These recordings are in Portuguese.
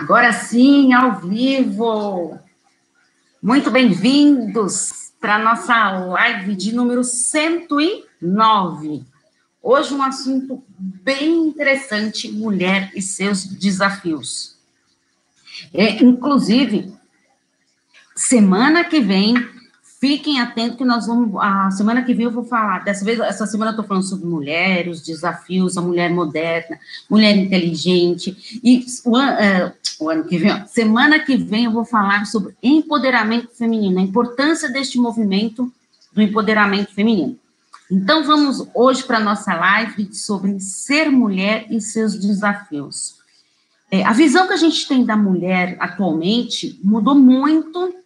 Agora sim, ao vivo. Muito bem-vindos para a nossa live de número 109. Hoje um assunto bem interessante, mulher e seus desafios. É, inclusive, semana que vem Fiquem atentos que nós vamos. A semana que vem eu vou falar. Dessa vez, essa semana eu estou falando sobre mulheres, os desafios, a mulher moderna, mulher inteligente. E o, uh, o ano que vem, ó, semana que vem eu vou falar sobre empoderamento feminino, a importância deste movimento do empoderamento feminino. Então, vamos hoje para a nossa live sobre ser mulher e seus desafios. É, a visão que a gente tem da mulher atualmente mudou muito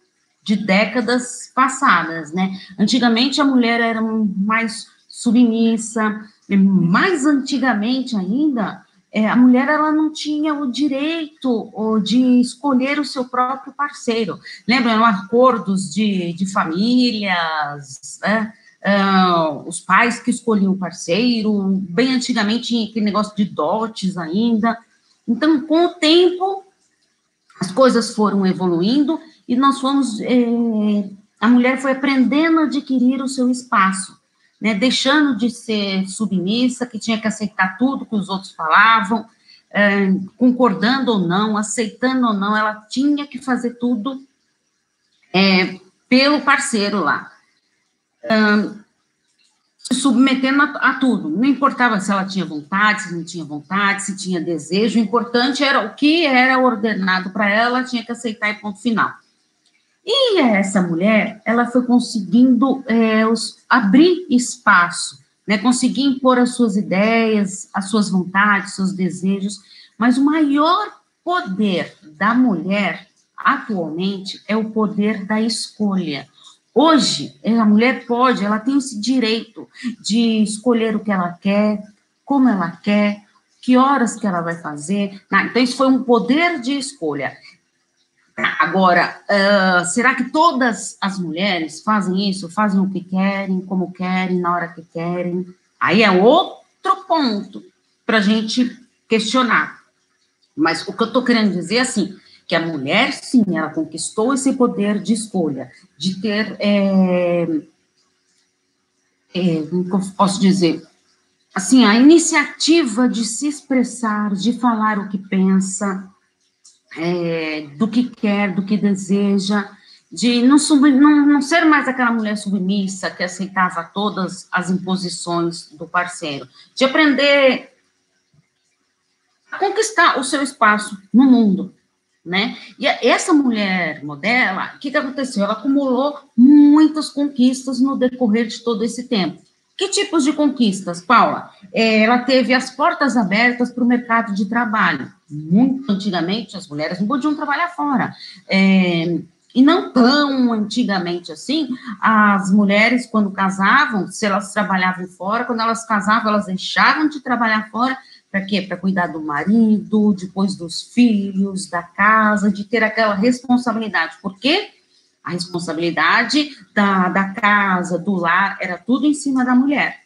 de décadas passadas, né? Antigamente a mulher era mais submissa, mais antigamente ainda, é, a mulher ela não tinha o direito de escolher o seu próprio parceiro. Lembra, eram acordos de, de famílias, né? Uh, os pais que escolhiam o parceiro, bem antigamente tinha aquele negócio de dotes ainda. Então, com o tempo, as coisas foram evoluindo e nós fomos, é, a mulher foi aprendendo a adquirir o seu espaço, né, deixando de ser submissa, que tinha que aceitar tudo que os outros falavam, é, concordando ou não, aceitando ou não, ela tinha que fazer tudo é, pelo parceiro lá. se submetendo a, a, tudo, não importava se ela tinha vontade, se não tinha vontade, se tinha desejo, o importante era o que era ordenado para ela tinha que aceitar e ponto final. E essa mulher, ela foi conseguindo é, os, abrir espaço, né, conseguir impor as suas ideias, as suas vontades, seus desejos, mas o maior poder da mulher atualmente é o poder da escolha. Hoje, a mulher pode, ela tem esse direito de escolher o que ela quer, como ela quer, que horas que ela vai fazer. Então, isso foi um poder de escolha. Agora, uh, será que todas as mulheres fazem isso? Fazem o que querem, como querem, na hora que querem? Aí é outro ponto para a gente questionar. Mas o que eu estou querendo dizer é assim, que a mulher, sim, ela conquistou esse poder de escolha, de ter, é, é, posso dizer, assim, a iniciativa de se expressar, de falar o que pensa, é, do que quer, do que deseja, de não, sub, não, não ser mais aquela mulher submissa que aceitava todas as imposições do parceiro, de aprender a conquistar o seu espaço no mundo, né? E essa mulher modela, o que, que aconteceu? Ela acumulou muitas conquistas no decorrer de todo esse tempo. Que tipos de conquistas, Paula? É, ela teve as portas abertas para o mercado de trabalho. Muito antigamente, as mulheres não podiam trabalhar fora. É, e não tão antigamente assim, as mulheres, quando casavam, se elas trabalhavam fora, quando elas casavam, elas deixavam de trabalhar fora, para quê? Para cuidar do marido, depois dos filhos, da casa, de ter aquela responsabilidade. Por quê? A responsabilidade da, da casa, do lar, era tudo em cima da mulher.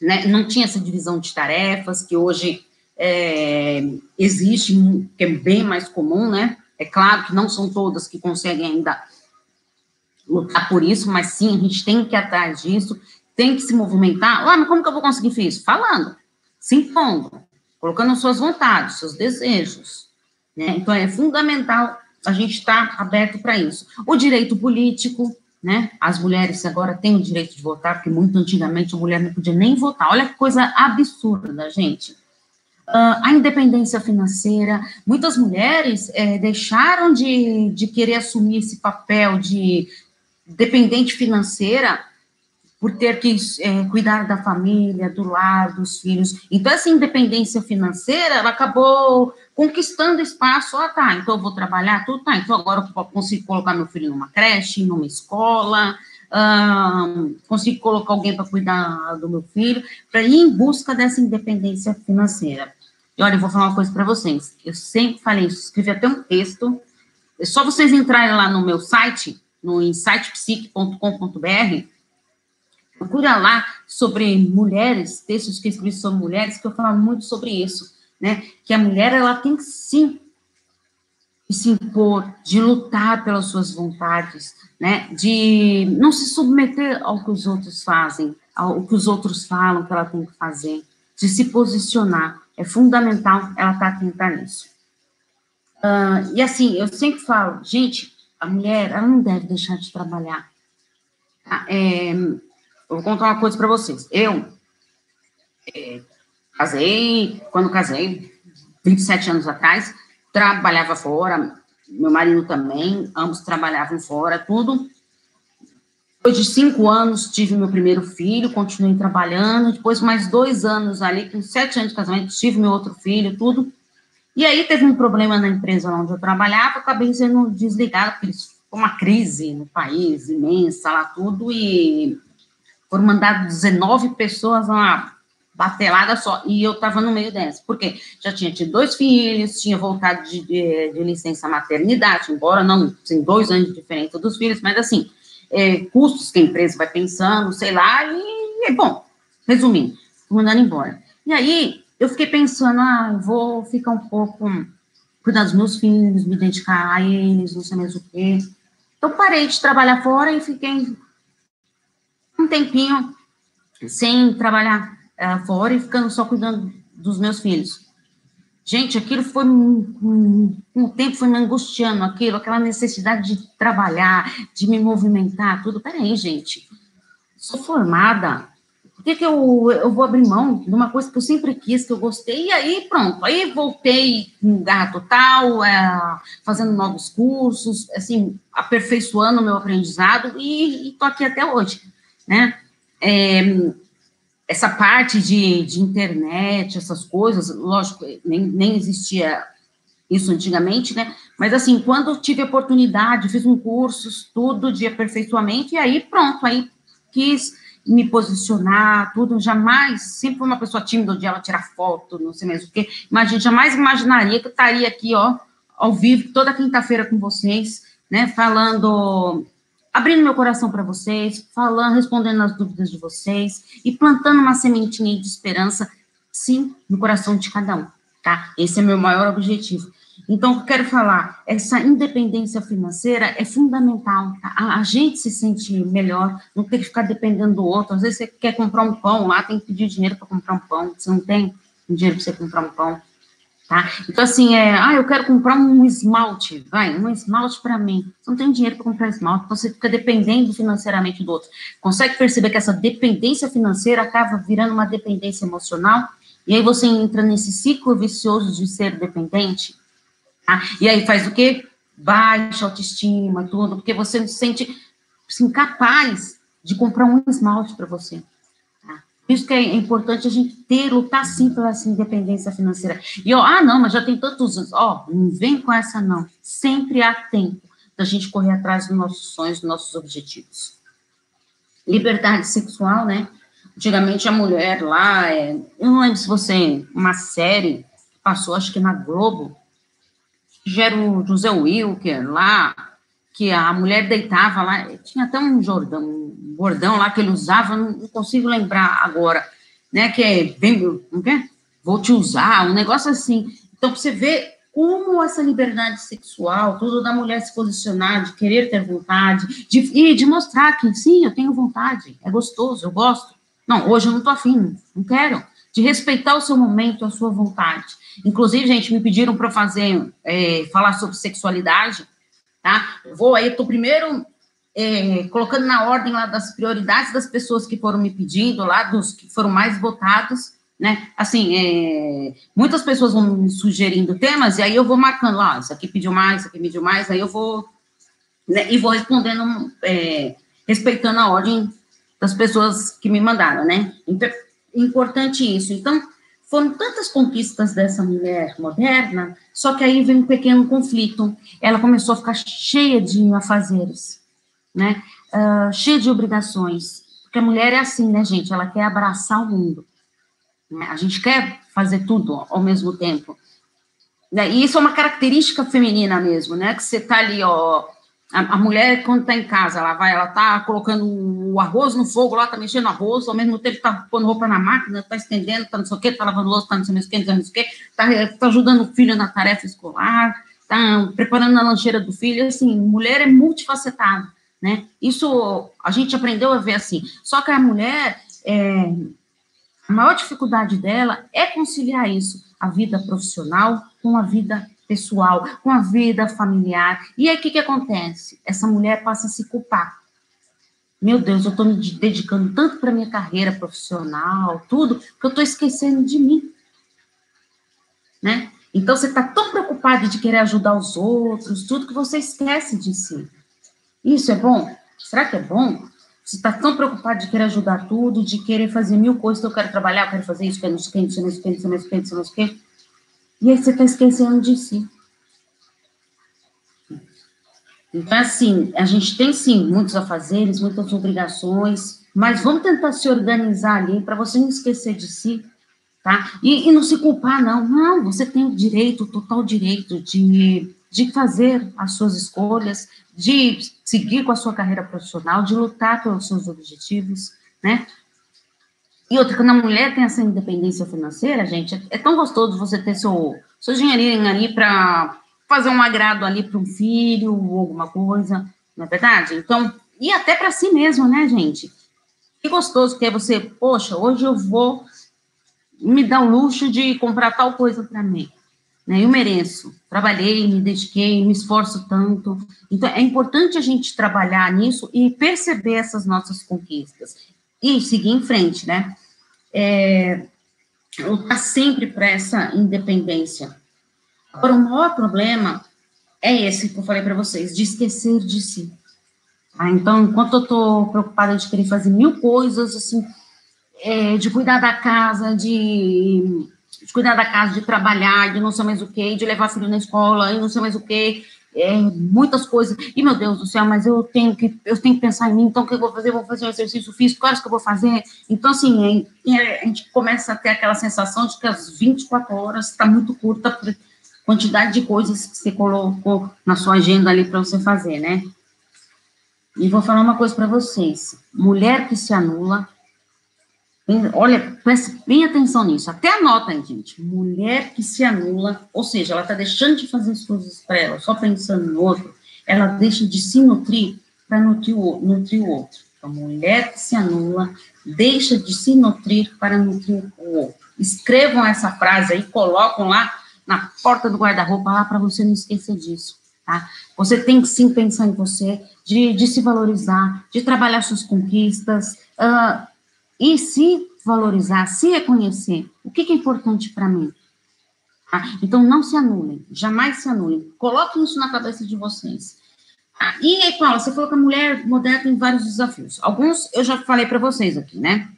Né? Não tinha essa divisão de tarefas que hoje é, existe, que é bem mais comum, né? É claro que não são todas que conseguem ainda lutar por isso, mas sim, a gente tem que ir atrás disso, tem que se movimentar. Ah, mas como que eu vou conseguir isso? Falando, se impondo, colocando suas vontades, seus desejos. Né? Então, é fundamental a gente estar tá aberto para isso. O direito político, né? As mulheres agora têm o direito de votar, porque muito antigamente a mulher não podia nem votar. Olha que coisa absurda, gente. Uh, a independência financeira, muitas mulheres é, deixaram de, de querer assumir esse papel de dependente financeira por ter que é, cuidar da família, do lar, dos filhos. Então, essa independência financeira, ela acabou conquistando espaço. Ah, tá, então eu vou trabalhar, tudo, tá, então agora eu consigo colocar meu filho numa creche, numa escola, consigo colocar alguém para cuidar do meu filho, para ir em busca dessa independência financeira. E olha, eu vou falar uma coisa para vocês. Eu sempre falei isso, escrevi até um texto. É só vocês entrarem lá no meu site, no insightpsique.com.br, procura lá sobre mulheres, textos que escrevi sobre mulheres, que eu falo muito sobre isso, né? Que a mulher, ela tem sim se impor, de lutar pelas suas vontades, né, de não se submeter ao que os outros fazem, ao que os outros falam que ela tem que fazer, de se posicionar. É fundamental ela estar tá atenta nisso. Uh, e assim, eu sempre falo, gente, a mulher, ela não deve deixar de trabalhar. Tá? É, eu vou contar uma coisa para vocês. Eu é, casei, quando casei, 27 anos atrás, trabalhava fora, meu marido também, ambos trabalhavam fora, tudo. Depois de cinco anos, tive meu primeiro filho, continuei trabalhando. Depois, mais dois anos ali, com sete anos de casamento, tive meu outro filho, tudo. E aí teve um problema na empresa onde eu trabalhava, acabei sendo desligada, porque foi uma crise no país imensa lá, tudo, e foram mandadas 19 pessoas a batelada só, e eu estava no meio dessa, porque já tinha tido dois filhos, tinha voltado de, de, de licença maternidade, embora não, assim, dois anos de diferença dos filhos, mas assim, é, custos que a empresa vai pensando, sei lá, e, bom, resumindo, mandando embora. E aí, eu fiquei pensando, ah, vou ficar um pouco, cuidar dos meus filhos, me dedicar a eles, não sei mais o quê. Então, parei de trabalhar fora e fiquei um tempinho sem trabalhar uh, fora e ficando só cuidando dos meus filhos. Gente, aquilo foi um, tempo foi me angustiando, aquilo, aquela necessidade de trabalhar, de me movimentar, tudo. Peraí, gente, sou formada, por que, que eu, eu vou abrir mão de uma coisa que eu sempre quis, que eu gostei, e aí pronto, aí voltei com garra total, é, fazendo novos cursos, assim, aperfeiçoando o meu aprendizado, e estou aqui até hoje, né? É, essa parte de, de internet, essas coisas, lógico, nem, nem existia isso antigamente, né? Mas assim, quando tive oportunidade, fiz um curso, estudo de aperfeiçoamento, e aí pronto, aí quis me posicionar, tudo, jamais, sempre uma pessoa tímida, de ela tirar foto, não sei mesmo o quê, imagina, jamais imaginaria que eu estaria aqui, ó, ao vivo, toda quinta-feira com vocês, né, falando abrindo meu coração para vocês, falando, respondendo as dúvidas de vocês e plantando uma sementinha de esperança, sim, no coração de cada um, tá? Esse é meu maior objetivo. Então, eu quero falar, essa independência financeira é fundamental. Tá? A, a, gente se sente melhor, não ter que ficar dependendo do outro. Às vezes você quer comprar um pão lá, tem que pedir dinheiro para comprar um pão. Você não tem dinheiro para você comprar um pão. Tá? Então, assim, é, ah, eu quero comprar um esmalte, vai, um esmalte para mim. Você não tem dinheiro para comprar esmalte, então você fica dependendo financeiramente do outro. Consegue perceber que essa dependência financeira acaba virando uma dependência emocional? E aí você entra nesse ciclo vicioso de ser dependente? Tá? E aí faz o quê? Baixa autoestima, tudo, porque você se sente assim, capaz de comprar um esmalte para você isso que é importante a gente ter, lutar sim pela essa independência financeira. E, ó, ah, não, mas já tem tantos anos. Ó, não vem com essa, não. Sempre há tempo da gente correr atrás dos nossos sonhos, dos nossos objetivos. Liberdade sexual, né? Antigamente a mulher lá, é, eu não lembro se você, uma série passou, acho que na Globo, era o José Wilker lá, que a mulher deitava lá, tinha até um Jordão, um bordão lá que ele usava, não, consigo lembrar agora, né, que é, bem, não quer? Vou te usar, um negócio assim. Então, você vê como essa liberdade sexual, tudo da mulher se posicionar, de querer ter vontade, de, e de mostrar que, sim, eu tenho vontade, é gostoso, eu gosto. Não, hoje eu não tô afim, não quero. De respeitar o seu momento, a sua vontade. Inclusive, gente, me pediram para fazer, é, falar sobre sexualidade, tá? Vou aí, estou primeiro é, colocando na ordem lá das prioridades das pessoas que foram me pedindo, lá dos que foram mais votados, né? Assim, é, muitas pessoas vão me sugerindo temas, e aí eu vou marcando, lá, isso aqui pediu mais, isso aqui pediu mais, aí eu vou, né, e vou respondendo, é, respeitando a ordem das pessoas que me mandaram, né? Então, importante isso. Então, foram tantas conquistas dessa mulher moderna, só que aí vem um pequeno conflito. Ela começou a ficar cheia de afazeres, né? Uh, cheia de obrigações. Porque a mulher é assim, né, gente? Ela quer abraçar o mundo. Né? A gente quer fazer tudo ao mesmo tempo. Né? E isso é uma característica feminina mesmo, né? Que você tá ali, ó, a, a mulher, quando está em casa, ela vai, ela está colocando o arroz no fogo lá, está mexendo arroz, ao mesmo tempo está pondo roupa na máquina, está estendendo, está não sei o quê, está lavando louça, está não sei o quê, não sei o quê, está tá ajudando o filho na tarefa escolar, tá preparando a lancheira do filho, assim, mulher é multifacetada, né? Isso a gente aprendeu a ver assim. Só que a mulher, é, a maior dificuldade dela é conciliar isso, a vida profissional com a vida pessoal, com a vida familiar. E aí o que, que acontece? Essa mulher passa a se culpar. Meu Deus, eu estou me dedicando tanto para minha carreira profissional, tudo, que eu estou esquecendo de mim. Né? Então você está tão preocupado de querer ajudar os outros, tudo que você esquece de si. Isso é bom? Será que é bom? Você está tão preocupado de querer ajudar tudo, de querer fazer mil coisas, eu quero trabalhar, eu quero fazer isso, quero não sei o que, não sei o que, não sei o que, não sei o que, não sei o que. E aí você está esquecendo de si. Então, assim, a gente tem sim muitos afazeres, muitas obrigações, mas vamos tentar se organizar ali para você não esquecer de si, tá? E, e, não se culpar, não. Não, você tem o direito, o total direito de, de fazer as suas escolhas, de seguir com a sua carreira profissional, de lutar pelos seus objetivos, né? E outra, quando a mulher tem essa independência financeira, gente, é, tão gostoso você ter seu, seu dinheirinho ali para fazer um agrado ali para um filho ou alguma coisa, não é verdade? Então, e até para si mesmo, né, gente? Que gostoso que é você, poxa, hoje eu vou me dar o luxo de comprar tal coisa para mim. Né? Eu mereço. Trabalhei, me dediquei, me esforço tanto. Então, é importante a gente trabalhar nisso e perceber essas nossas conquistas e seguir em frente, né? É, lutar sempre para essa independência. Agora, o maior problema é esse que eu falei para vocês, de esquecer de si. Ah, então, enquanto eu estou preocupada de querer fazer mil coisas, assim, é, de cuidar da casa, de, de, cuidar da casa, de trabalhar, de não sei mais o quê, de levar filho na escola, e não sei mais o quê, é, muitas coisas. E, meu Deus do céu, mas eu tenho que, eu tenho que pensar em mim, então o que eu vou fazer? Eu vou fazer um exercício físico, horas que eu vou fazer? Então, assim, é, a gente começa a ter aquela sensação de que as 24 horas está muito curta quantidade de coisas que você colocou na sua agenda ali para você fazer, né? E vou falar uma coisa para vocês: mulher que se anula, olha, preste bem atenção nisso, até anota aí, gente. Mulher que se anula, ou seja, ela está deixando de fazer as coisas para ela, só pensando no outro, ela deixa de se nutrir para nutrir, nutrir o outro. Então, mulher que se anula, deixa de se nutrir para nutrir o outro. Escrevam essa frase aí, colocam lá na porta do guarda-roupa lá para você não esquecer disso, tá? Você tem que sim pensar em você, de, de se valorizar, de trabalhar suas conquistas uh, e se valorizar, se reconhecer. O que, é importante para mim? Tá? Então, não se anulem, jamais se anulem. Coloquem isso na cabeça de vocês. Ah, e aí, Paula, você falou que a mulher moderna tem vários desafios. Alguns eu já falei para vocês aqui, né?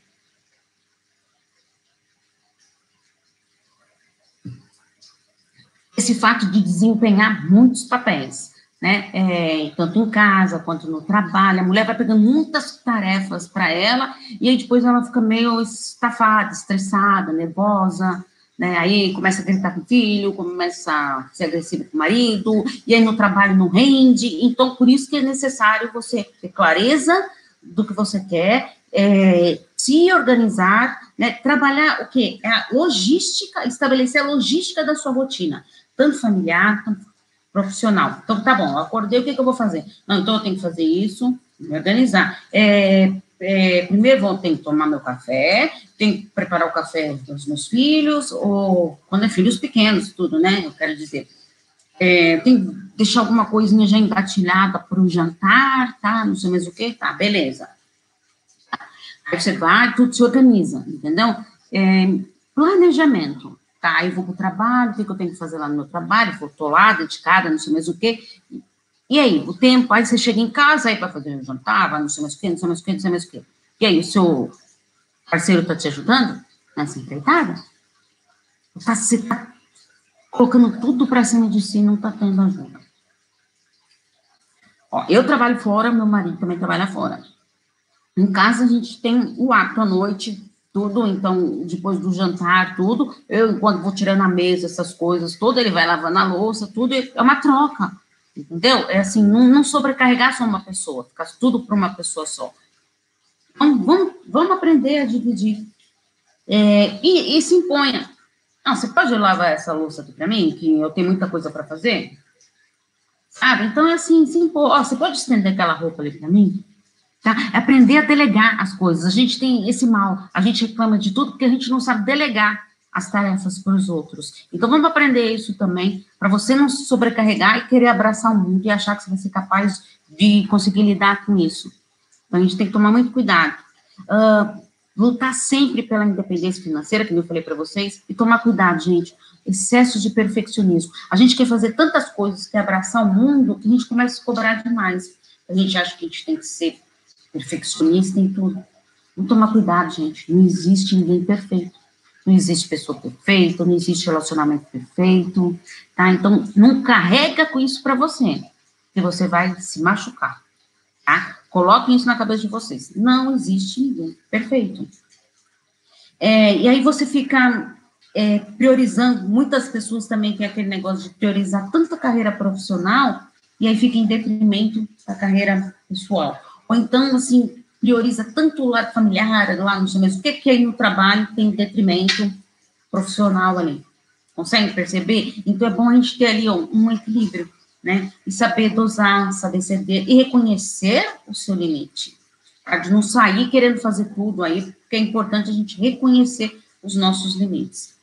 esse fato de desempenhar muitos papéis, né? É, tanto em casa quanto no trabalho. A mulher vai pegando muitas tarefas para ela e aí depois ela fica meio estafada, estressada, nervosa. Né? Aí começa a gritar com o filho, começa a ser agressiva com o marido, e aí no trabalho não rende. Então, por isso que é necessário você ter clareza do que você quer, é, se organizar, né? trabalhar o quê? É a logística, estabelecer a logística da sua rotina tanto familiar quanto profissional. Então, tá bom, acordei, o que, que eu vou fazer? Não, então eu tenho que fazer isso, me organizar. É, é, primeiro vou ter que tomar meu café, tenho que preparar o café dos meus filhos, ou quando é filhos pequenos, tudo, né? Eu quero dizer. É, tem que deixar alguma coisinha já engatilhada para o jantar, tá? Não sei mais o que, tá, beleza. Aí você vai, tudo se organiza, entendeu? É, planejamento tá, eu vou para o trabalho, o que, que, eu tenho que fazer lá no meu trabalho, vou, tô lá, dedicada, não sei mais o quê. E aí, o tempo, aí você chega em casa, aí para fazer um jantar, vai não sei mais o quê, não sei mais o quê, não sei mais o quê. E aí, o seu parceiro está te ajudando nessa empreitada? Tá, você está colocando tudo para cima de si, não está tendo ajuda. Ó, eu trabalho fora, meu marido também trabalha fora. Em casa, a gente tem o hábito à noite tudo, então, depois do jantar, tudo, eu, enquanto vou tirando a mesa, essas coisas, tudo, ele vai lavando a louça, tudo, é uma troca, entendeu? É assim, não, não sobrecarregar só uma pessoa, ficar tudo para uma pessoa só. Então, vamos, vamos aprender a dividir. É, e, e se imponha. Não, você pode lavar essa louça aqui para mim, que eu tenho muita coisa para fazer? sabe? Então, é assim, sim, pô, ó, você pode estender aquela roupa ali para mim? Tá? É aprender a delegar as coisas. A gente tem esse mal, a gente reclama de tudo porque a gente não sabe delegar as tarefas para os outros. Então, vamos aprender isso também, para você não se sobrecarregar e querer abraçar o mundo e achar que você vai ser capaz de conseguir lidar com isso. Então, a gente tem que tomar muito cuidado. Uh, lutar sempre pela independência financeira, que eu falei para vocês, e tomar cuidado, gente. Excesso de perfeccionismo. A gente quer fazer tantas coisas, quer abraçar o mundo, que a gente começa a cobrar demais. A gente acha que a gente tem que ser perfeccionista em tudo. Vamos tomar cuidado, gente. Não existe ninguém perfeito. Não existe pessoa perfeita, não existe relacionamento perfeito, tá? Então, não carrega com isso para você, que você vai se machucar, tá? Coloquem isso na cabeça de vocês. Não existe ninguém perfeito. É, e aí você fica é, priorizando, muitas pessoas também têm aquele negócio de priorizar tanto a carreira profissional, e aí fica em detrimento da carreira pessoal. Ou então, assim, prioriza tanto o lado familiar, lá no mesmo, o que, que aí no trabalho tem detrimento profissional ali. Consegue perceber? Então, é bom a gente ter ali ó, um equilíbrio né? E saber dosar, saber ceder e reconhecer o seu limite. Para de não sair querendo fazer tudo aí, porque é importante a gente reconhecer os nossos limites.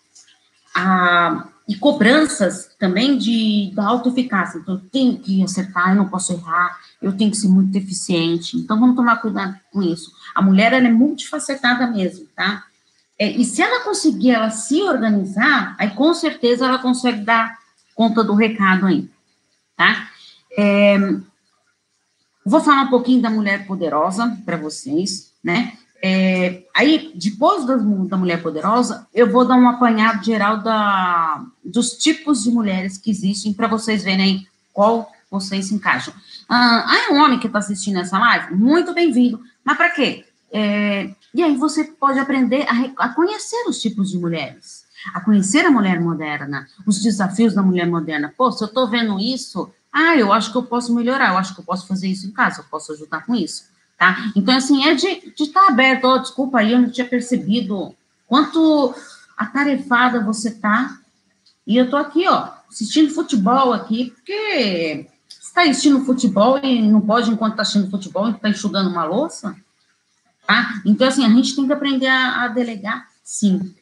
Ah, e cobranças também de, da autoeficácia. Então, eu tenho que acertar, eu não posso errar, eu tenho que ser muito eficiente. Então, vamos tomar cuidado com isso. A mulher, ela é multifacetada mesmo, tá? É, e se ela conseguir ela se organizar, aí com certeza ela consegue dar conta do recado aí tá? É, vou falar um pouquinho da mulher poderosa para vocês, né? É, aí, depois da, da, mulher poderosa, eu vou dar um apanhado geral da, dos tipos de mulheres que existem para vocês verem qual vocês se encaixam. Ah, ah é um homem que está assistindo essa live? Muito bem-vindo. Mas para quê? É, e aí você pode aprender a, a conhecer os tipos de mulheres a conhecer a mulher moderna, os desafios da mulher moderna. Pô, se eu estou vendo isso, ah, eu acho que eu posso melhorar, eu acho que eu posso fazer isso em casa, eu posso ajudar com isso, tá? Então, assim, é de estar tá aberto, oh, desculpa aí, eu não tinha percebido quanto atarefada você tá, e eu tô aqui, ó, assistindo futebol aqui, porque está assistindo futebol e não pode enquanto está assistindo futebol está enxugando uma louça, tá? Então, assim, a gente tem que aprender a, a delegar, sim.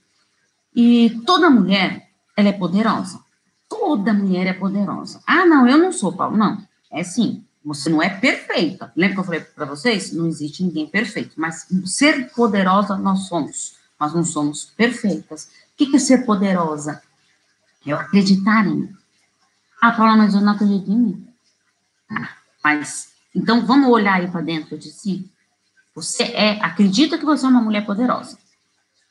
E toda mulher, ela é poderosa. Toda mulher é poderosa. Ah, não, eu não sou, Paulo. Não, é sim. Você não é perfeita. Lembra que eu falei para vocês? Não existe ninguém perfeito. Mas ser poderosa nós somos. Nós não somos perfeitas. O que é ser poderosa? É acreditar em mim. Ah, Paula, mas eu não acredito em mim. Ah, mas, então vamos olhar aí para dentro de si. Você é, acredita que você é uma mulher poderosa.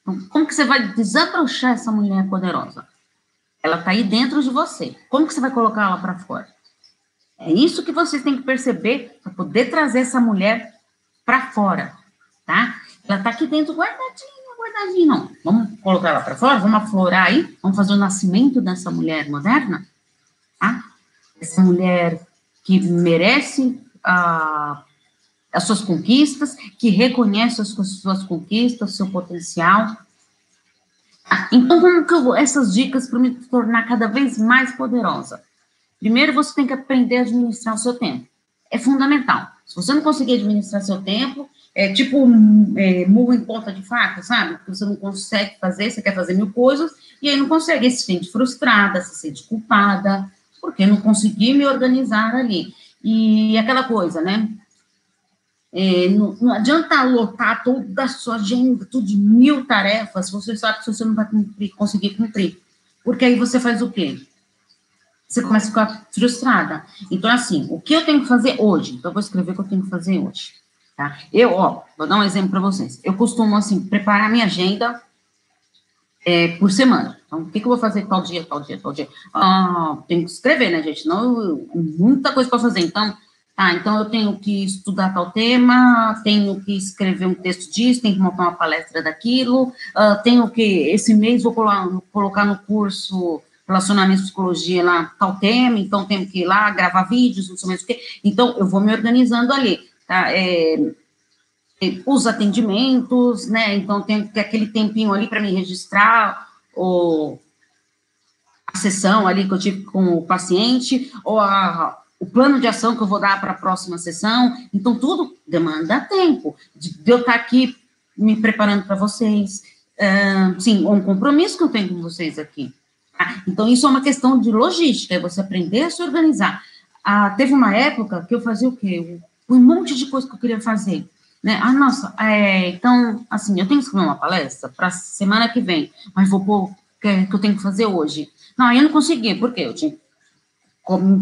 Então, como que você vai desabrochar essa mulher poderosa? Ela está aí dentro de você. Como que você vai colocar ela para fora? É isso que vocês têm que perceber para poder trazer essa mulher para fora, tá? Ela está aqui dentro guardadinha, guardadinha. Não, vamos colocar ela para fora, vamos aflorar aí, vamos fazer o nascimento dessa mulher moderna, tá? Essa mulher que merece a as suas conquistas, que reconhece as suas, conquistas, seu potencial. Então, como que eu vou, essas dicas para me tornar cada vez mais poderosa? Primeiro, você tem que aprender a administrar o seu tempo. É fundamental. Se você não conseguir administrar seu tempo, é tipo é, murro em ponta de faca, sabe? Você não consegue fazer, você quer fazer mil coisas, e aí não consegue, aí se sente frustrada, se sente culpada, porque não consegui me organizar ali. E aquela coisa, né? É, não, não, adianta lotar toda a sua agenda, tudo de mil tarefas, você sabe que você não vai cumprir, conseguir cumprir. Porque aí você faz o quê? Você começa a ficar frustrada. Então, assim, o que eu tenho que fazer hoje? Então, eu vou escrever o que eu tenho que fazer hoje. Tá? Eu, ó, vou dar um exemplo para vocês. Eu costumo, assim, preparar minha agenda é, por semana. Então, o que, que eu vou fazer tal dia, tal dia, tal dia? Ah, tenho que escrever, né, gente? Não, muita coisa para fazer. Então, ah, então eu tenho que estudar tal tema, tenho que escrever um texto disso, tenho que montar uma palestra daquilo, uh, tenho que, esse mês vou colocar no curso relacionamento psicologia lá tal tema, então tenho que ir lá gravar vídeos, não sei mais o quê. Então, eu vou me organizando ali, tá? É, é os atendimentos, né? Então, tem que ter aquele tempinho ali para me registrar, ou a sessão ali que eu tive com o paciente, ou a o plano de ação que eu vou dar para a próxima sessão. Então, tudo demanda tempo de, de eu estar aqui me preparando para vocês. Uh, sim, um compromisso que eu tenho com vocês aqui. Tá? Então, isso é uma questão de logística, é você aprender a se organizar. Ah, teve uma época que eu fazia o quê? Um monte de coisa que eu queria fazer. Né? Ah, nossa, é, então, assim, eu tenho que escrever uma palestra para semana que vem, mas vou pôr o que, que eu tenho que fazer hoje. Não, eu não consegui, por quê? Eu tinha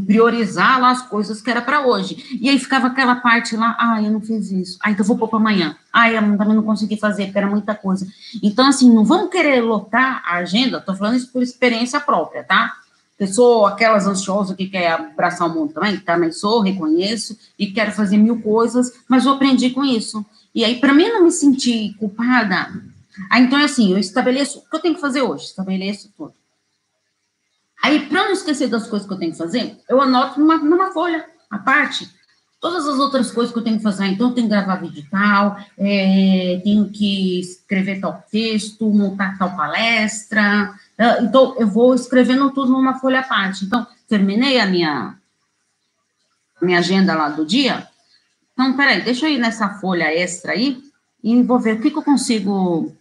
priorizar lá as coisas que era para hoje. E aí ficava aquela parte lá, ah, eu não fiz isso. Ah, então vou pôr para amanhã. Ah, eu também não consegui fazer, porque era muita coisa. Então, assim, não vamos querer lotar a agenda, estou falando isso por experiência própria, tá? Eu sou aquelas ansiosas que quer abraçar o mundo também, também sou, reconheço, e quero fazer mil coisas, mas eu aprendi com isso. E aí, para mim não me sentir culpada, aí, então é assim, eu estabeleço o que eu tenho que fazer hoje, estabeleço tudo. Aí, para não esquecer das coisas que eu tenho que fazer, eu anoto numa, numa folha, a parte, todas as outras coisas que eu tenho que fazer. Então, eu tenho que gravar vídeo tal, é, tenho que escrever tal texto, montar tal palestra. É, então, eu vou escrevendo tudo numa folha à parte. Então, terminei a minha, minha agenda lá do dia. Então, peraí, deixa eu ir nessa folha extra aí e vou ver o que, que eu consigo.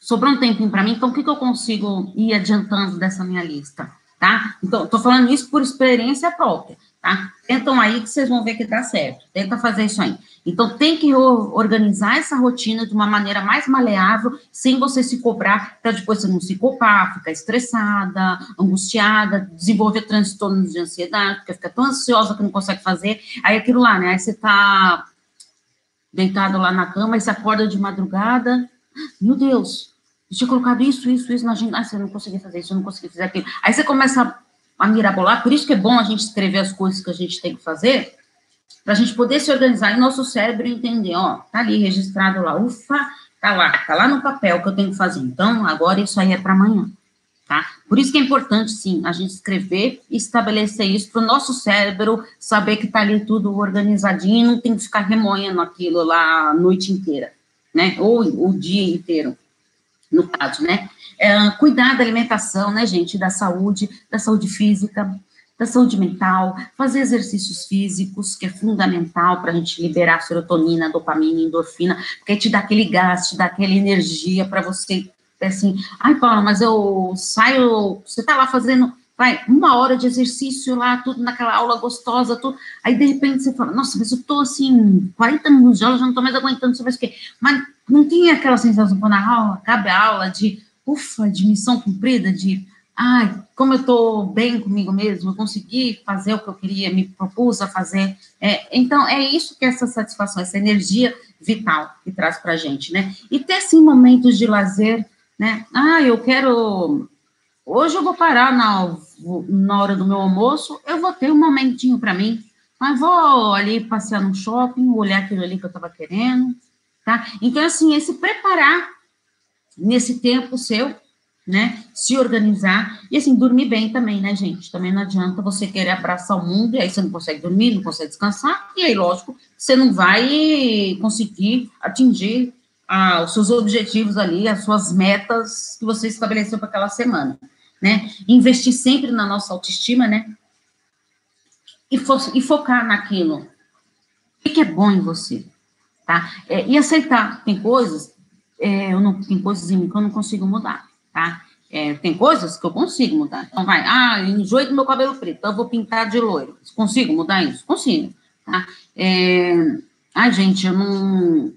Sobrou um tempinho para mim, então o que, que eu consigo ir adiantando dessa minha lista? Tá? Então, estou falando isso por experiência própria, tá? Tentam aí que vocês vão ver que dá certo. Tenta fazer isso aí. Então, tem que organizar essa rotina de uma maneira mais maleável, sem você se cobrar, para depois você não se culpar, ficar estressada, angustiada, desenvolver transtornos de ansiedade, porque fica tão ansiosa que não consegue fazer. Aí aquilo lá, né? Aí você tá deitado lá na cama, e você acorda de madrugada. Meu Deus, eu tinha colocado isso, isso, isso na agenda. Ah, você não conseguia fazer isso, eu não conseguia fazer aquilo. Aí você começa a, a mirabolar. Por isso que é bom a gente escrever as coisas que a gente tem que fazer, para a gente poder se organizar e nosso cérebro entender, ó, tá ali registrado lá, ufa, tá lá, tá lá no papel que eu tenho que fazer. Então, agora isso aí é para amanhã, tá? Por isso que é importante, sim, a gente escrever e estabelecer isso para o nosso cérebro saber que tá ali tudo organizadinho e não tem que ficar remoendo aquilo lá a noite inteira, né? Ou o dia inteiro no caso, né? É, cuidar da alimentação, né, gente, da saúde, da saúde física, da saúde mental, fazer exercícios físicos, que é fundamental para a gente liberar serotonina, dopamina, endorfina, porque te dá aquele gás, te dá aquela energia para você, assim, ai, Paula, mas eu saio, você está lá fazendo, vai, uma hora de exercício lá, tudo naquela aula gostosa, tudo, aí de repente você fala, nossa, mas eu tô assim, 40 minutos de aula, já não tô mais aguentando, sabe o que, mas não tinha aquela sensação quando a aula, cabe a aula de, ufa, de missão cumprida, de, ai, como eu estou bem comigo mesmo, eu consegui fazer o que eu queria, me propus a fazer. É, então, é isso que é essa satisfação, essa energia vital que traz para a gente, né? E ter, sim, momentos de lazer, né? Ah, eu quero... Hoje eu vou parar na, na hora do meu almoço, eu vou ter um momentinho para mim, mas vou ali passear no shopping, olhar aquilo ali que eu estava querendo, tá? Então, assim, esse preparar nesse tempo seu, né? Se organizar e, assim, dormir bem também, né, gente? Também não adianta você querer abraçar o mundo e aí você não consegue dormir, não consegue descansar, e aí, lógico, você não vai conseguir atingir ah, os seus objetivos ali, as suas metas que você estabeleceu para aquela semana, né? Investir sempre na nossa autoestima, né? E, fo e focar naquilo. O que é bom em você? Tá? É, e aceitar, tem coisas, é, eu não, tem coisas em mim que eu não consigo mudar, tá? É, tem coisas que eu consigo mudar. Então, vai, ah, enjoei do meu cabelo preto, então eu vou pintar de loiro. Consigo mudar isso? Consigo, tá? É, ai, gente, eu não...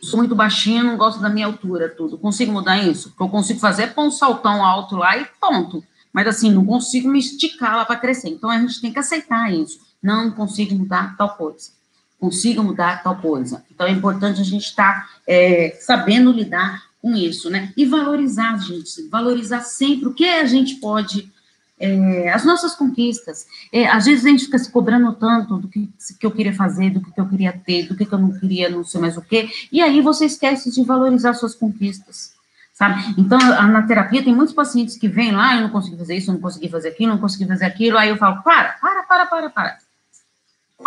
Sou muito baixinha, não gosto da minha altura, tudo. Consigo mudar isso? O que eu consigo fazer é pôr um saltão alto lá e ponto. Mas, assim, não consigo me esticar lá para crescer. Então, a gente tem que aceitar isso. Não consigo mudar tal coisa consiga mudar tal coisa. Então, é importante a gente estar tá, é, sabendo lidar com isso, né? E valorizar, gente, valorizar sempre o que a gente pode, é, as nossas conquistas. É, às vezes a gente fica se cobrando tanto do que, que eu queria fazer, do que eu queria ter, do que eu não queria, não sei mais o quê, e aí você esquece de valorizar suas conquistas. Sabe? Então, na terapia tem muitos pacientes que vêm lá, eu não consegui fazer isso, eu não consegui fazer aquilo, não consegui fazer aquilo, aí eu falo, para, para, para, para, para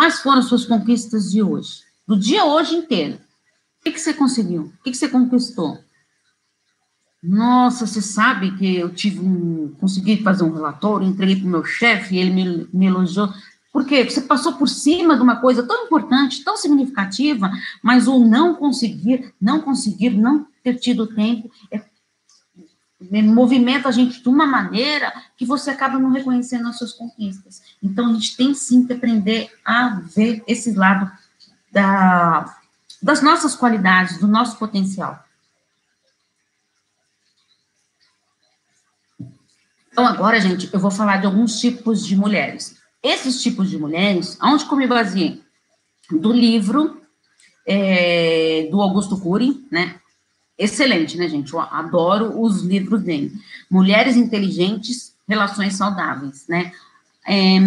Quais foram as suas conquistas de hoje? Do dia hoje inteiro. O que, que você conseguiu? O que, que você conquistou? Nossa, você sabe que eu tive um. consegui fazer um relatório, entreguei para o meu chefe, ele me, me elogiou. Porque você passou por cima de uma coisa tão importante, tão significativa, mas o não conseguir, não conseguir, não ter tido tempo, é, movimenta a gente de uma maneira que você acaba não reconhecendo as suas conquistas. Então, a gente tem sim que aprender a ver esse lado da, das nossas qualidades, do nosso potencial. Então, agora, gente, eu vou falar de alguns tipos de mulheres. Esses tipos de mulheres, aonde que eu me baseei? Do livro é, do Augusto Cury, né? Excelente, né, gente? Eu adoro os livros dele. Mulheres Inteligentes, Relações Saudáveis, né? É,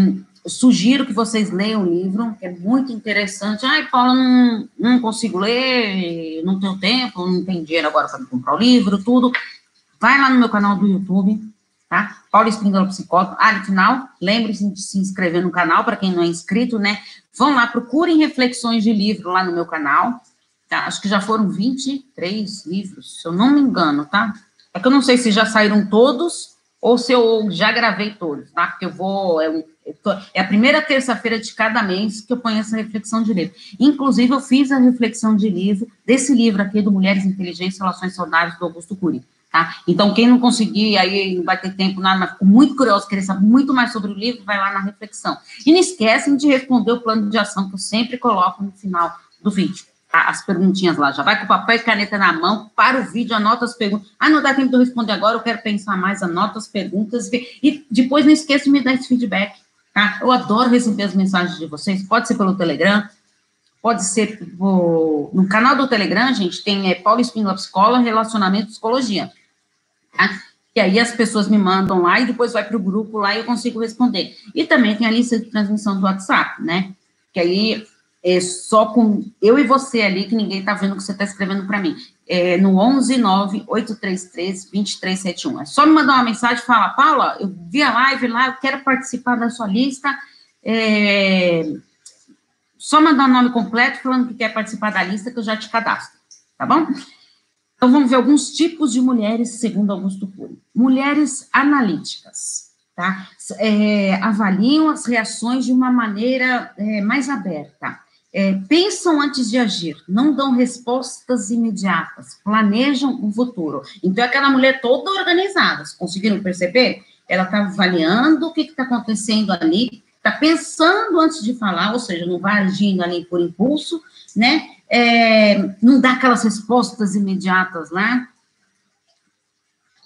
sugiro que vocês leiam o livro, que é muito interessante. Ai, Paula, não, não consigo ler, não tenho tempo, não tenho dinheiro agora para comprar o livro, tudo. Vai lá no meu canal do YouTube, tá? Paula Espíndola Psicóloga. Ah, no final, lembre-se de se inscrever no canal, para quem não é inscrito, né? Vão lá, procurem reflexões de livro lá no meu canal, tá? Acho que já foram 23 livros, se eu não me engano, tá? É que eu não sei se já saíram todos ou se eu já gravei todos, tá? Porque eu vou. É, é a primeira terça-feira de cada mês que eu ponho essa reflexão de livro. Inclusive, eu fiz a reflexão de livro, desse livro aqui, do Mulheres Inteligentes Relações Saudáveis, do Augusto Cury. Tá? Então, quem não conseguir, aí não vai ter tempo, nada, mas ficou muito curioso, querer saber muito mais sobre o livro, vai lá na reflexão. E não esquecem de responder o plano de ação que eu sempre coloco no final do vídeo. As perguntinhas lá. Já vai com papel e caneta na mão, para o vídeo, anota as perguntas. Ah, não dá tempo de eu responder agora, eu quero pensar mais, anota as perguntas. E depois não esqueça de me dar esse feedback. Tá? Eu adoro receber as mensagens de vocês. Pode ser pelo Telegram, pode ser no canal do Telegram, gente, tem é, Paulo Espíndola Psicóloga, Relacionamento e Psicologia. Tá? E aí as pessoas me mandam lá e depois vai para o grupo lá e eu consigo responder. E também tem a lista de transmissão do WhatsApp, né? Que aí é só com eu e você ali, que ninguém está vendo o que você está escrevendo para mim. É no 11 9 833 2371. É só me mandar uma mensagem e falar, Paula, eu vi a live lá, eu quero participar da sua lista. É, só mandar o nome completo falando que quer participar da lista, que eu já te cadastro, tá bom? Então, vamos ver alguns tipos de mulheres, segundo Augusto Cury. Mulheres analíticas, tá? É, avaliam as reações de uma maneira é, mais aberta. É, pensam antes de agir, não dão respostas imediatas, planejam o futuro. Então, é aquela mulher toda organizada, conseguiram perceber? Ela está avaliando o que está acontecendo ali, está pensando antes de falar, ou seja, não vai agindo ali por impulso, né? É, não dá aquelas respostas imediatas, né?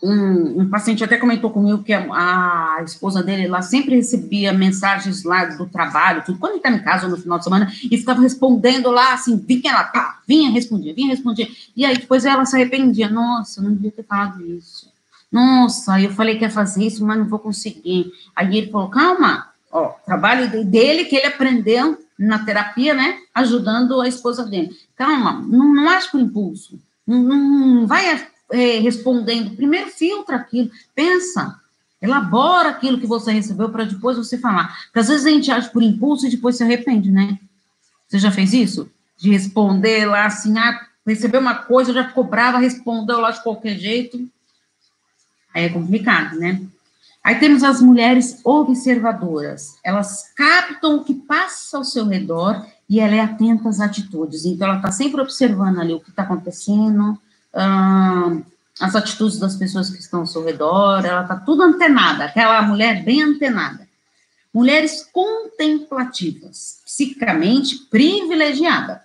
Um, um, paciente até comentou comigo que a, a, esposa dele lá sempre recebia mensagens lá do trabalho, tudo, quando ele estava em casa no final de semana, e ficava respondendo lá, assim, vinha ela, pá, vinha, respondia, vinha, respondia, e aí depois ela se arrependia, nossa, não devia ter falado isso, nossa, eu falei que ia fazer isso, mas não vou conseguir, aí ele falou, calma, ó, trabalho dele que ele aprendeu na terapia, né, ajudando a esposa dele. Calma, não, não age por impulso, não, não vai é, respondendo. Primeiro filtra aquilo, pensa, elabora aquilo que você recebeu para depois você falar. Porque às vezes a gente age por impulso e depois se arrepende, né? Você já fez isso? De responder lá assim, ah, recebeu uma coisa, já ficou brava, respondeu lá de qualquer jeito. Aí é complicado, né? Aí temos as mulheres observadoras. Elas captam o que passa ao seu redor e ela é atenta às atitudes. Então, ela está sempre observando ali o que está acontecendo, as atitudes das pessoas que estão ao seu redor, ela está tudo antenada, aquela mulher bem antenada. Mulheres contemplativas, psicamente privilegiada.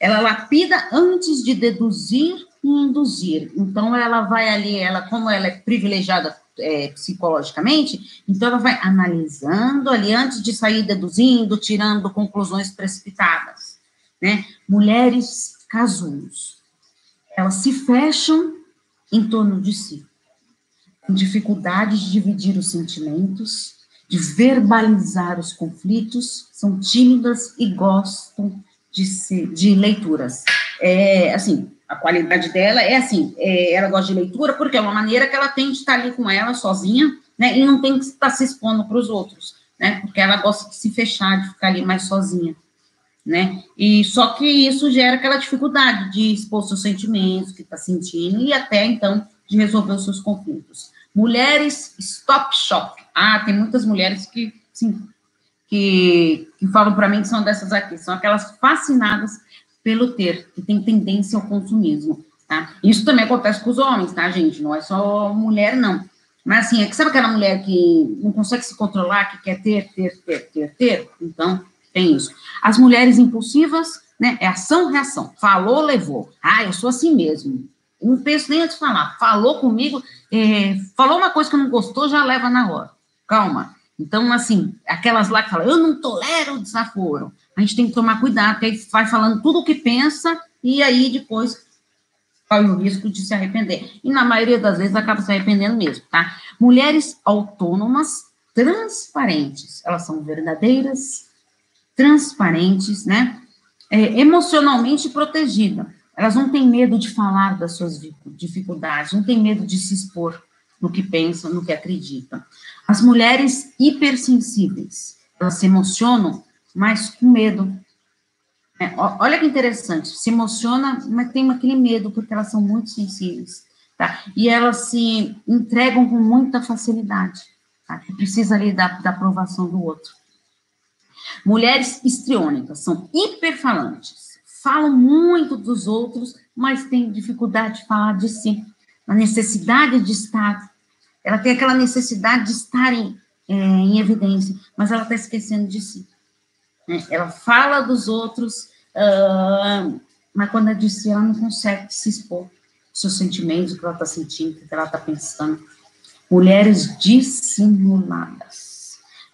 Ela lapida antes de deduzir e induzir. Então, ela vai ali, ela, como ela é privilegiada é, psicologicamente, então ela vai analisando ali antes de sair deduzindo, tirando conclusões precipitadas, né? Mulheres casulos, elas se fecham em torno de si, com dificuldade de dividir os sentimentos, de verbalizar os conflitos, são tímidas e gostam de, de leituras. É, assim, a qualidade dela é assim, é, ela gosta de leitura porque é uma maneira que ela tem de estar ali com ela sozinha, né, e não tem que estar se expondo para os outros, né, porque ela gosta de se fechar, de ficar ali mais sozinha, né, e só que isso gera aquela dificuldade de expor seus sentimentos, que está sentindo, e até, então, de resolver os seus conflitos. Mulheres stop shop, ah, tem muitas mulheres que, sim, que, que falam para mim que são dessas aqui, são aquelas fascinadas pelo ter, que tem tendência ao consumismo, tá? Isso também acontece com os homens, tá, gente? Não é só mulher, não. Mas assim, é que sabe aquela mulher que não consegue se controlar, que quer ter, ter, ter, ter, ter? Então, tem isso. As mulheres impulsivas, né? É ação, reação. Falou, levou. Ah, eu sou assim mesmo. Não penso nem antes de falar. Falou comigo, é, falou uma coisa que não gostou, já leva na hora. Calma. Então, assim, aquelas lá que falam, eu não tolero o desaforo. A gente tem que tomar cuidado, porque aí vai falando tudo o que pensa e aí depois corre o risco de se arrepender. E na maioria das vezes acaba se arrependendo mesmo, tá? Mulheres autônomas, transparentes, elas são verdadeiras, transparentes, né? É, emocionalmente protegida. Elas não têm medo de falar das suas dificuldades, não têm medo de se expor no que pensam, no que acreditam. As mulheres hipersensíveis, elas se emocionam, mas com medo, é, olha que interessante, se emociona, mas tem aquele medo, porque elas são muito sensíveis, tá? E elas se entregam com muita facilidade, tá? Precisa ali da, da aprovação do outro. Mulheres histriônicas, são hiperfalantes, falam muito dos outros, mas têm dificuldade de falar de si. A necessidade de estar, ela tem aquela necessidade de estar em, é, em evidência, mas ela está esquecendo de si. Né? Ela fala dos outros, uh, mas quando é de si, ela não consegue se expor seus sentimentos, o que ela está sentindo, o que ela está pensando. Mulheres dissimuladas.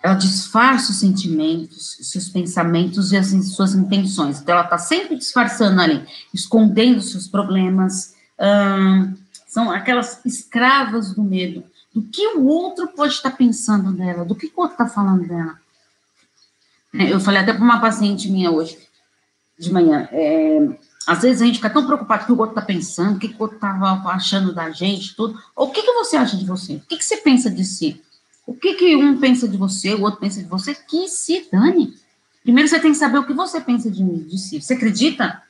Ela disfarça os sentimentos, seus pensamentos e as suas intenções. Então, ela está sempre disfarçando ali, escondendo seus problemas. Uh, são aquelas escravas do medo. Do que o outro pode estar pensando dela, do que o outro está falando dela. É, eu falei até para uma paciente minha hoje, de manhã, é, às vezes a gente fica tão preocupado com o que o outro está pensando, o que o outro estava achando da gente, tudo. O que, que você acha de você? O que, que você pensa de si? O que, que um pensa de você, o outro pensa de você? Que se dane. Primeiro você tem que saber o que você pensa de, de si. Você acredita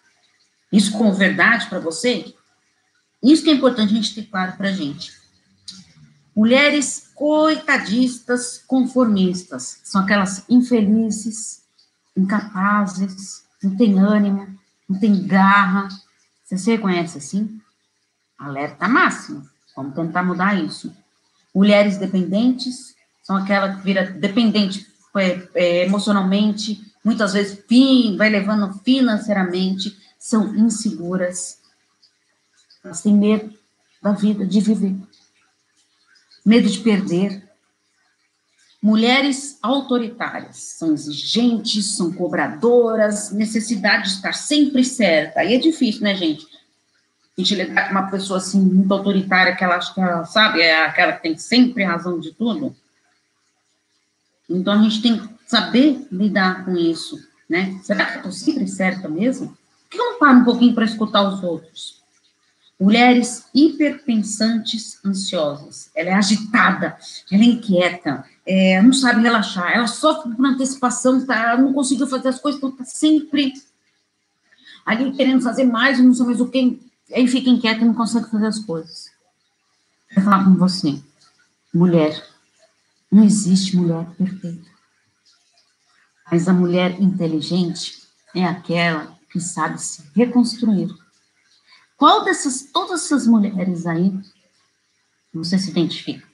isso como verdade para você? Isso que é importante a gente ter claro para a gente. Mulheres coitadistas, conformistas, são aquelas infelizes, incapazes, não tem ânimo, não tem garra. Você se reconhece assim? Alerta máximo. Vamos tentar mudar isso. Mulheres dependentes, são aquela que vira dependente é, é, emocionalmente, muitas vezes fim, vai levando financeiramente, são inseguras. Elas têm medo da vida, de viver medo de perder. Mulheres autoritárias, são exigentes, são cobradoras, necessidade de estar sempre certa. Aí é difícil, né, gente? A gente lidar com uma pessoa assim, muito autoritária, que ela acha que ela sabe, é aquela que tem sempre razão de tudo. Então a gente tem que saber lidar com isso, né? Será que eu estou sempre certa mesmo? Por que eu não paro um pouquinho para escutar os outros? Mulheres hiperpensantes ansiosas. Ela é agitada, ela é inquieta, é, não sabe relaxar, ela sofre por antecipação, tá, ela não conseguiu fazer as coisas, então está sempre ali querendo fazer mais, não sei mais o que, aí fica inquieta e não consegue fazer as coisas. Vou falar com você, mulher, não existe mulher perfeita. Mas a mulher inteligente é aquela que sabe se reconstruir qual dessas, todas essas mulheres aí, você se identifica?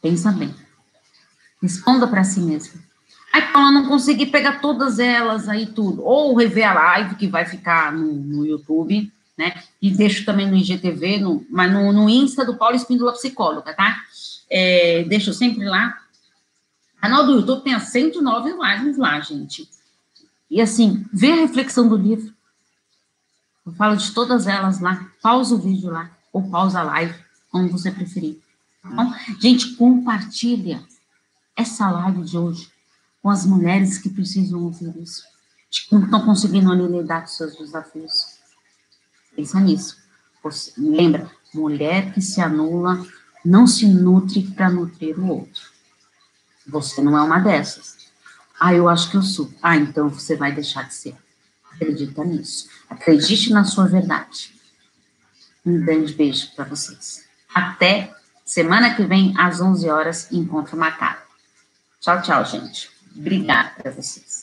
Pensa bem. Responda para si mesmo. Ai, Paula, não consegui pegar todas elas aí, tudo. Ou rever a live, que vai ficar no, no YouTube, né? E deixo também no IGTV, no, mas no, no Insta do Paulo Espíndola Psicóloga, tá? É, deixo sempre lá. O canal do YouTube tem as 109 lives lá, gente. E assim, vê a reflexão do livro. Eu falo de todas elas lá. Pausa o vídeo lá, ou pausa a live, como você preferir. Então, gente, compartilha essa live de hoje com as mulheres que precisam ouvir isso. Que não estão conseguindo lidar com seus desafios. Pensa nisso. Você, lembra, mulher que se anula não se nutre para nutrir o outro. Você não é uma dessas. Ah, eu acho que eu sou. Ah, então você vai deixar de ser. Acredita nisso. Acredite na sua verdade. Um grande beijo para vocês. Até semana que vem, às 11 horas, encontro marcado. Tchau, tchau, gente. Obrigada para vocês.